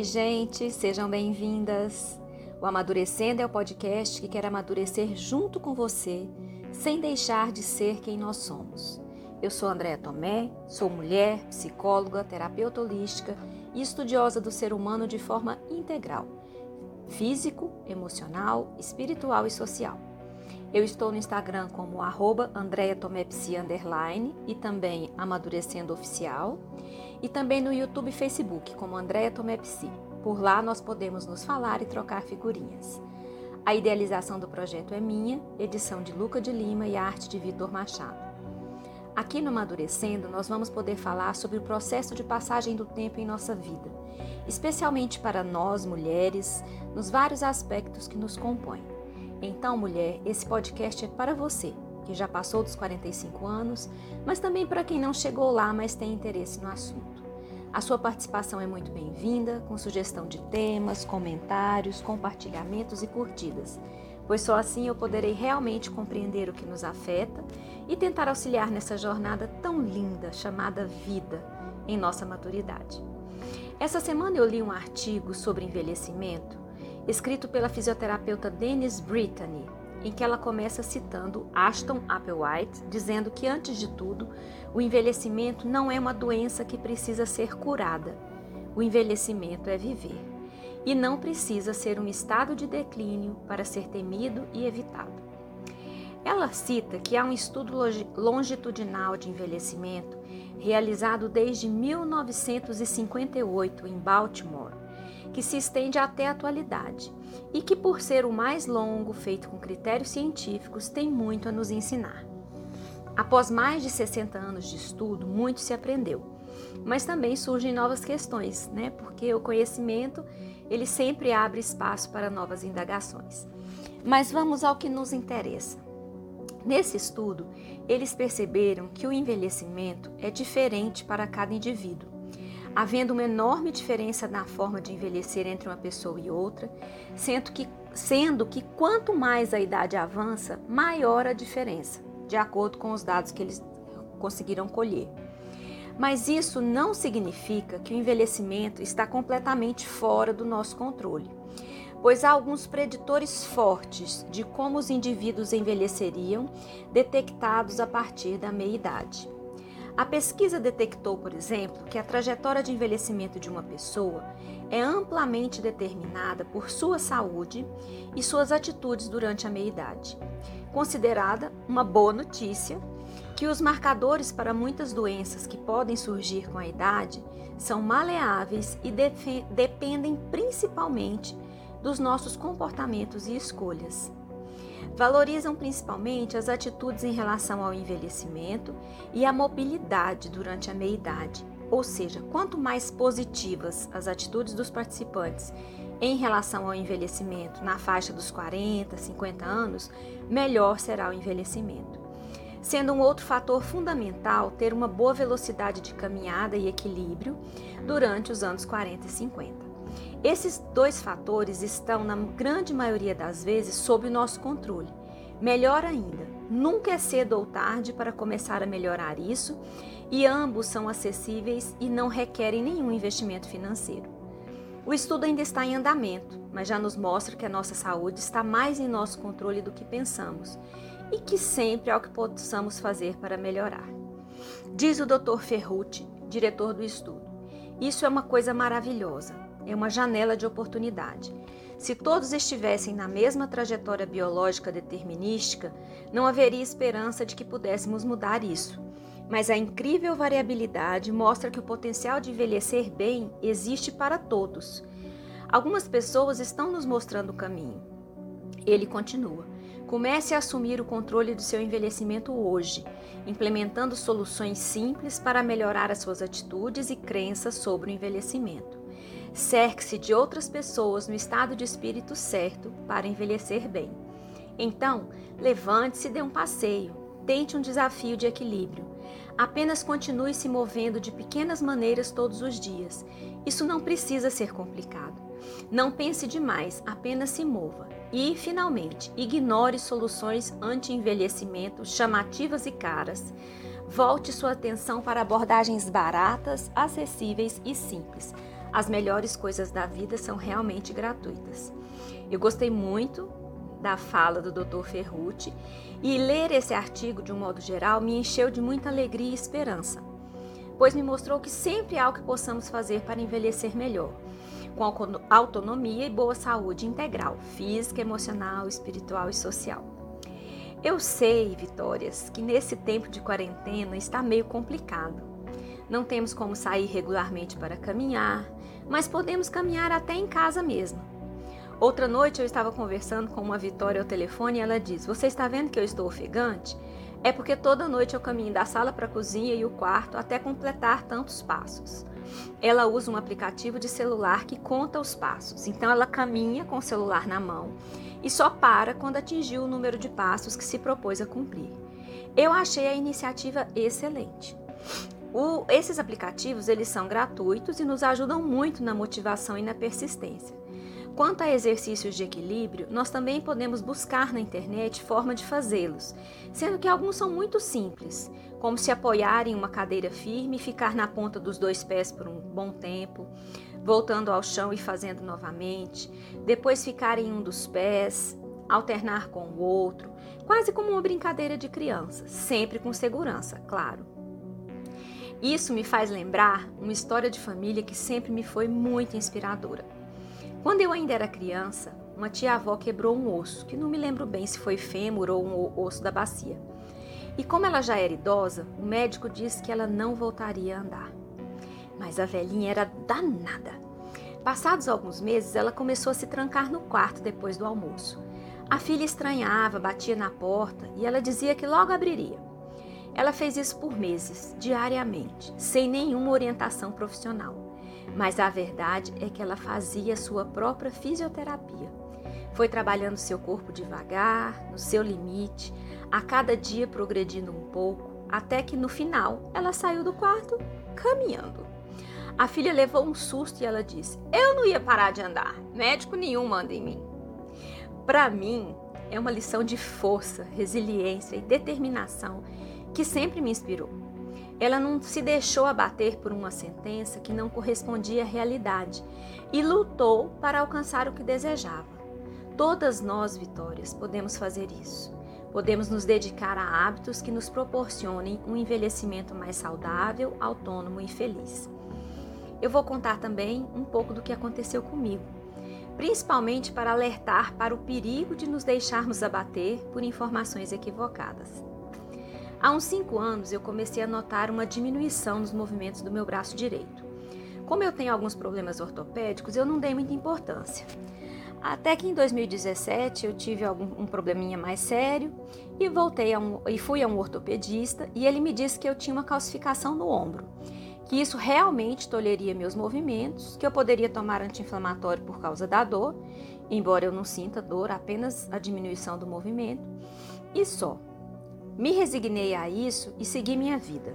Oi, gente, sejam bem-vindas. O Amadurecendo é o podcast que quer amadurecer junto com você, sem deixar de ser quem nós somos. Eu sou Andréa Tomé, sou mulher, psicóloga, terapeuta holística e estudiosa do ser humano de forma integral: físico, emocional, espiritual e social. Eu estou no Instagram como arroba e também Amadurecendo Oficial. E também no YouTube e Facebook como Andréa Tomepsi. Por lá nós podemos nos falar e trocar figurinhas. A idealização do projeto é minha, edição de Luca de Lima e arte de Vitor Machado. Aqui no Amadurecendo, nós vamos poder falar sobre o processo de passagem do tempo em nossa vida, especialmente para nós, mulheres, nos vários aspectos que nos compõem. Então, mulher, esse podcast é para você, que já passou dos 45 anos, mas também para quem não chegou lá, mas tem interesse no assunto. A sua participação é muito bem-vinda, com sugestão de temas, comentários, compartilhamentos e curtidas, pois só assim eu poderei realmente compreender o que nos afeta e tentar auxiliar nessa jornada tão linda chamada vida em nossa maturidade. Essa semana eu li um artigo sobre envelhecimento escrito pela fisioterapeuta Denise Brittany, em que ela começa citando Ashton Applewhite, dizendo que, antes de tudo, o envelhecimento não é uma doença que precisa ser curada. O envelhecimento é viver. E não precisa ser um estado de declínio para ser temido e evitado. Ela cita que há um estudo longitudinal de envelhecimento realizado desde 1958 em Baltimore que se estende até a atualidade e que, por ser o mais longo, feito com critérios científicos, tem muito a nos ensinar. Após mais de 60 anos de estudo, muito se aprendeu, mas também surgem novas questões, né? Porque o conhecimento ele sempre abre espaço para novas indagações. Mas vamos ao que nos interessa. Nesse estudo, eles perceberam que o envelhecimento é diferente para cada indivíduo havendo uma enorme diferença na forma de envelhecer entre uma pessoa e outra, sendo que, sendo que quanto mais a idade avança, maior a diferença, de acordo com os dados que eles conseguiram colher. Mas isso não significa que o envelhecimento está completamente fora do nosso controle, pois há alguns preditores fortes de como os indivíduos envelheceriam, detectados a partir da meia-idade. A pesquisa detectou, por exemplo, que a trajetória de envelhecimento de uma pessoa é amplamente determinada por sua saúde e suas atitudes durante a meia-idade. Considerada uma boa notícia que os marcadores para muitas doenças que podem surgir com a idade são maleáveis e dependem principalmente dos nossos comportamentos e escolhas. Valorizam principalmente as atitudes em relação ao envelhecimento e à mobilidade durante a meia-idade, ou seja, quanto mais positivas as atitudes dos participantes em relação ao envelhecimento na faixa dos 40, 50 anos, melhor será o envelhecimento. Sendo um outro fator fundamental ter uma boa velocidade de caminhada e equilíbrio durante os anos 40 e 50. Esses dois fatores estão, na grande maioria das vezes, sob o nosso controle. Melhor ainda, nunca é cedo ou tarde para começar a melhorar isso, e ambos são acessíveis e não requerem nenhum investimento financeiro. O estudo ainda está em andamento, mas já nos mostra que a nossa saúde está mais em nosso controle do que pensamos e que sempre há o que possamos fazer para melhorar. Diz o Dr. Ferrucci, diretor do estudo. Isso é uma coisa maravilhosa é uma janela de oportunidade. Se todos estivessem na mesma trajetória biológica determinística, não haveria esperança de que pudéssemos mudar isso. Mas a incrível variabilidade mostra que o potencial de envelhecer bem existe para todos. Algumas pessoas estão nos mostrando o caminho. Ele continua. Comece a assumir o controle do seu envelhecimento hoje, implementando soluções simples para melhorar as suas atitudes e crenças sobre o envelhecimento. Cerque-se de outras pessoas no estado de espírito certo para envelhecer bem. Então, levante-se e dê um passeio. Tente um desafio de equilíbrio. Apenas continue se movendo de pequenas maneiras todos os dias. Isso não precisa ser complicado. Não pense demais, apenas se mova. E, finalmente, ignore soluções anti-envelhecimento chamativas e caras. Volte sua atenção para abordagens baratas, acessíveis e simples As melhores coisas da vida são realmente gratuitas. Eu gostei muito da fala do Dr. Ferrucci e ler esse artigo de um modo geral me encheu de muita alegria e esperança, pois me mostrou que sempre há o que possamos fazer para envelhecer melhor, com autonomia e boa saúde integral, física, emocional, espiritual e social. Eu sei, Vitórias, que nesse tempo de quarentena está meio complicado. Não temos como sair regularmente para caminhar, mas podemos caminhar até em casa mesmo. Outra noite eu estava conversando com uma Vitória ao telefone e ela diz: Você está vendo que eu estou ofegante? É porque toda noite eu caminho da sala para a cozinha e o quarto até completar tantos passos. Ela usa um aplicativo de celular que conta os passos, então ela caminha com o celular na mão e só para quando atingiu o número de passos que se propôs a cumprir. Eu achei a iniciativa excelente. O, esses aplicativos eles são gratuitos e nos ajudam muito na motivação e na persistência. Quanto a exercícios de equilíbrio, nós também podemos buscar na internet forma de fazê-los, sendo que alguns são muito simples, como se apoiar em uma cadeira firme e ficar na ponta dos dois pés por um bom tempo, voltando ao chão e fazendo novamente, depois ficar em um dos pés, alternar com o outro, quase como uma brincadeira de criança, sempre com segurança, claro. Isso me faz lembrar uma história de família que sempre me foi muito inspiradora. Quando eu ainda era criança, uma tia-avó quebrou um osso, que não me lembro bem se foi fêmur ou um osso da bacia. E como ela já era idosa, o médico disse que ela não voltaria a andar. Mas a velhinha era danada. Passados alguns meses, ela começou a se trancar no quarto depois do almoço. A filha estranhava, batia na porta e ela dizia que logo abriria. Ela fez isso por meses, diariamente, sem nenhuma orientação profissional mas a verdade é que ela fazia sua própria fisioterapia. Foi trabalhando seu corpo devagar, no seu limite, a cada dia progredindo um pouco, até que no final ela saiu do quarto caminhando. A filha levou um susto e ela disse: Eu não ia parar de andar, médico nenhum manda em mim. Para mim, é uma lição de força, resiliência e determinação que sempre me inspirou. Ela não se deixou abater por uma sentença que não correspondia à realidade e lutou para alcançar o que desejava. Todas nós, Vitórias, podemos fazer isso. Podemos nos dedicar a hábitos que nos proporcionem um envelhecimento mais saudável, autônomo e feliz. Eu vou contar também um pouco do que aconteceu comigo, principalmente para alertar para o perigo de nos deixarmos abater por informações equivocadas. Há uns cinco anos eu comecei a notar uma diminuição nos movimentos do meu braço direito. Como eu tenho alguns problemas ortopédicos, eu não dei muita importância. Até que em 2017 eu tive algum um probleminha mais sério e voltei um, e fui a um ortopedista e ele me disse que eu tinha uma calcificação no ombro, que isso realmente tolheria meus movimentos, que eu poderia tomar anti-inflamatório por causa da dor, embora eu não sinta dor, apenas a diminuição do movimento, e só. Me resignei a isso e segui minha vida.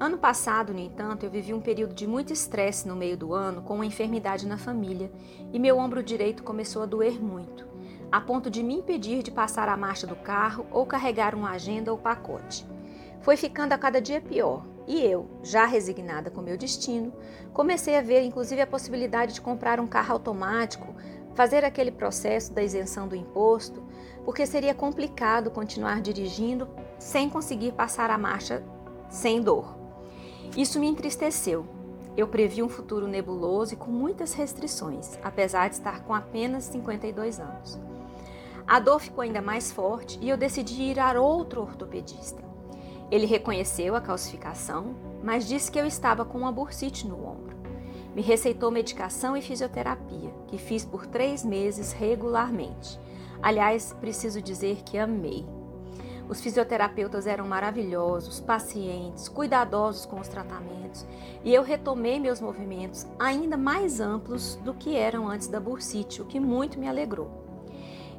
Ano passado, no entanto, eu vivi um período de muito estresse no meio do ano com uma enfermidade na família e meu ombro direito começou a doer muito, a ponto de me impedir de passar a marcha do carro ou carregar uma agenda ou pacote. Foi ficando a cada dia pior e eu, já resignada com meu destino, comecei a ver inclusive a possibilidade de comprar um carro automático, fazer aquele processo da isenção do imposto, porque seria complicado continuar dirigindo sem conseguir passar a marcha sem dor. Isso me entristeceu. Eu previ um futuro nebuloso e com muitas restrições, apesar de estar com apenas 52 anos. A dor ficou ainda mais forte e eu decidi ir a outro ortopedista. Ele reconheceu a calcificação, mas disse que eu estava com uma bursite no ombro. Me receitou medicação e fisioterapia, que fiz por três meses regularmente. Aliás, preciso dizer que amei. Os fisioterapeutas eram maravilhosos, pacientes, cuidadosos com os tratamentos e eu retomei meus movimentos ainda mais amplos do que eram antes da bursite, o que muito me alegrou.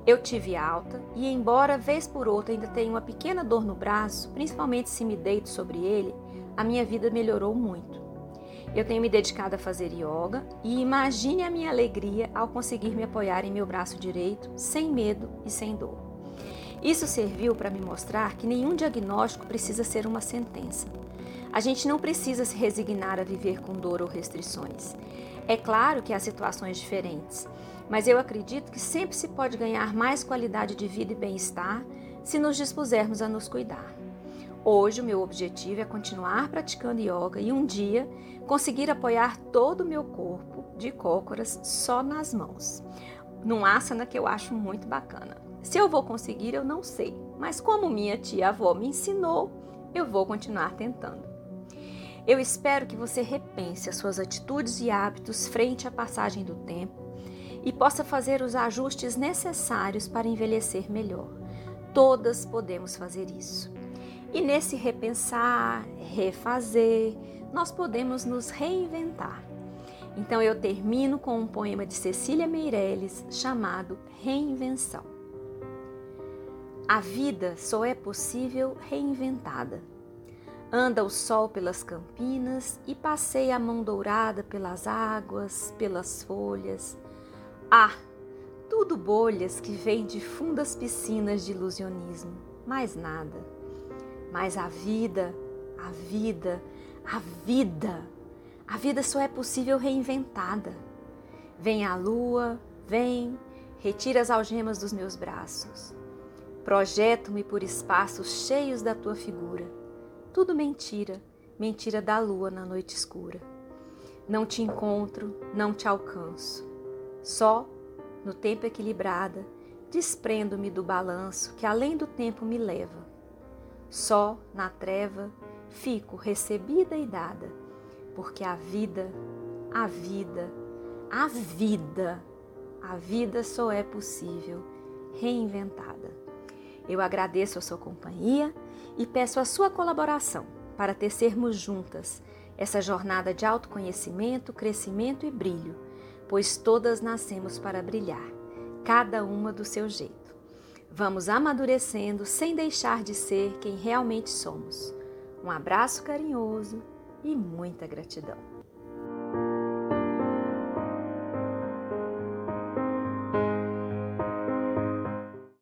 Eu tive alta e, embora vez por outra ainda tenha uma pequena dor no braço, principalmente se me deito sobre ele, a minha vida melhorou muito. Eu tenho me dedicado a fazer yoga e imagine a minha alegria ao conseguir me apoiar em meu braço direito, sem medo e sem dor. Isso serviu para me mostrar que nenhum diagnóstico precisa ser uma sentença. A gente não precisa se resignar a viver com dor ou restrições. É claro que há situações diferentes, mas eu acredito que sempre se pode ganhar mais qualidade de vida e bem-estar se nos dispusermos a nos cuidar. Hoje, o meu objetivo é continuar praticando yoga e um dia conseguir apoiar todo o meu corpo de cócoras só nas mãos. Num asana que eu acho muito bacana. Se eu vou conseguir, eu não sei, mas como minha tia-avó me ensinou, eu vou continuar tentando. Eu espero que você repense as suas atitudes e hábitos frente à passagem do tempo e possa fazer os ajustes necessários para envelhecer melhor. Todas podemos fazer isso. E nesse repensar, refazer, nós podemos nos reinventar. Então eu termino com um poema de Cecília Meirelles chamado Reinvenção. A vida só é possível reinventada. Anda o sol pelas campinas e passeia a mão dourada pelas águas, pelas folhas. Ah, tudo bolhas que vêm de fundas piscinas de ilusionismo, mais nada. Mas a vida, a vida, a vida, a vida só é possível reinventada. Vem a lua, vem, retira as algemas dos meus braços. Projeto-me por espaços cheios da tua figura. Tudo mentira, mentira da lua na noite escura. Não te encontro, não te alcanço. Só, no tempo equilibrada, desprendo-me do balanço que além do tempo me leva só na treva fico recebida e dada, porque a vida, a vida, a vida, a vida só é possível reinventada. Eu agradeço a sua companhia e peço a sua colaboração para tecermos juntas essa jornada de autoconhecimento, crescimento e brilho, pois todas nascemos para brilhar, cada uma do seu jeito. Vamos amadurecendo sem deixar de ser quem realmente somos. Um abraço carinhoso e muita gratidão.